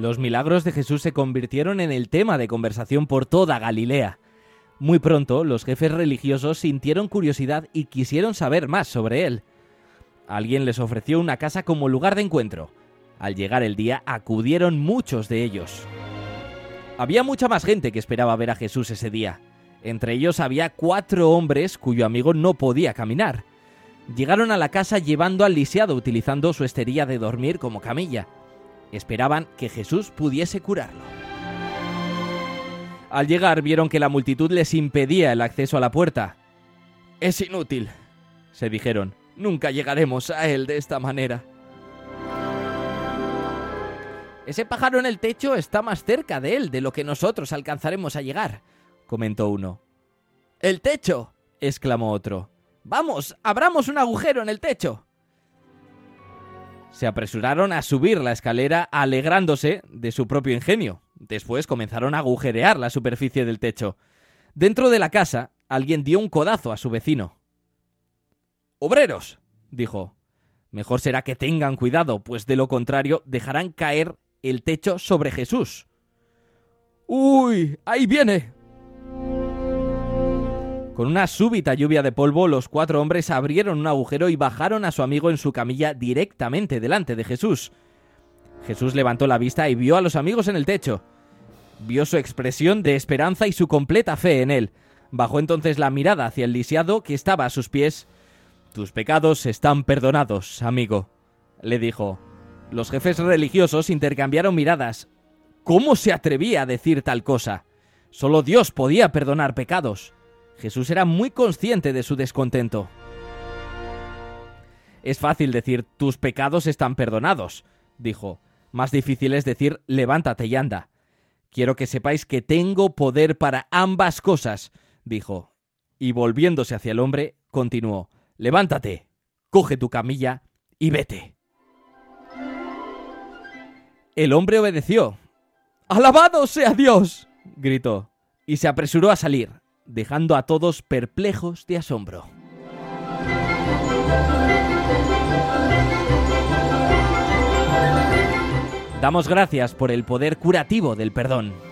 Los milagros de Jesús se convirtieron en el tema de conversación por toda Galilea. Muy pronto, los jefes religiosos sintieron curiosidad y quisieron saber más sobre él. Alguien les ofreció una casa como lugar de encuentro. Al llegar el día, acudieron muchos de ellos. Había mucha más gente que esperaba ver a Jesús ese día. Entre ellos había cuatro hombres cuyo amigo no podía caminar. Llegaron a la casa llevando al lisiado utilizando su esterilla de dormir como camilla. Esperaban que Jesús pudiese curarlo. Al llegar vieron que la multitud les impedía el acceso a la puerta. Es inútil, se dijeron. Nunca llegaremos a él de esta manera. Ese pájaro en el techo está más cerca de él de lo que nosotros alcanzaremos a llegar, comentó uno. ¡El techo! exclamó otro. Vamos, abramos un agujero en el techo. Se apresuraron a subir la escalera alegrándose de su propio ingenio. Después comenzaron a agujerear la superficie del techo. Dentro de la casa, alguien dio un codazo a su vecino. Obreros, dijo. Mejor será que tengan cuidado, pues de lo contrario dejarán caer el techo sobre Jesús. ¡Uy! ¡Ahí viene! Con una súbita lluvia de polvo, los cuatro hombres abrieron un agujero y bajaron a su amigo en su camilla directamente delante de Jesús. Jesús levantó la vista y vio a los amigos en el techo. Vio su expresión de esperanza y su completa fe en él. Bajó entonces la mirada hacia el lisiado que estaba a sus pies. Tus pecados están perdonados, amigo, le dijo. Los jefes religiosos intercambiaron miradas. ¿Cómo se atrevía a decir tal cosa? Solo Dios podía perdonar pecados. Jesús era muy consciente de su descontento. Es fácil decir tus pecados están perdonados, dijo. Más difícil es decir levántate y anda. Quiero que sepáis que tengo poder para ambas cosas, dijo. Y volviéndose hacia el hombre, continuó. Levántate, coge tu camilla y vete. El hombre obedeció. ¡Alabado sea Dios! gritó, y se apresuró a salir dejando a todos perplejos de asombro. Damos gracias por el poder curativo del perdón.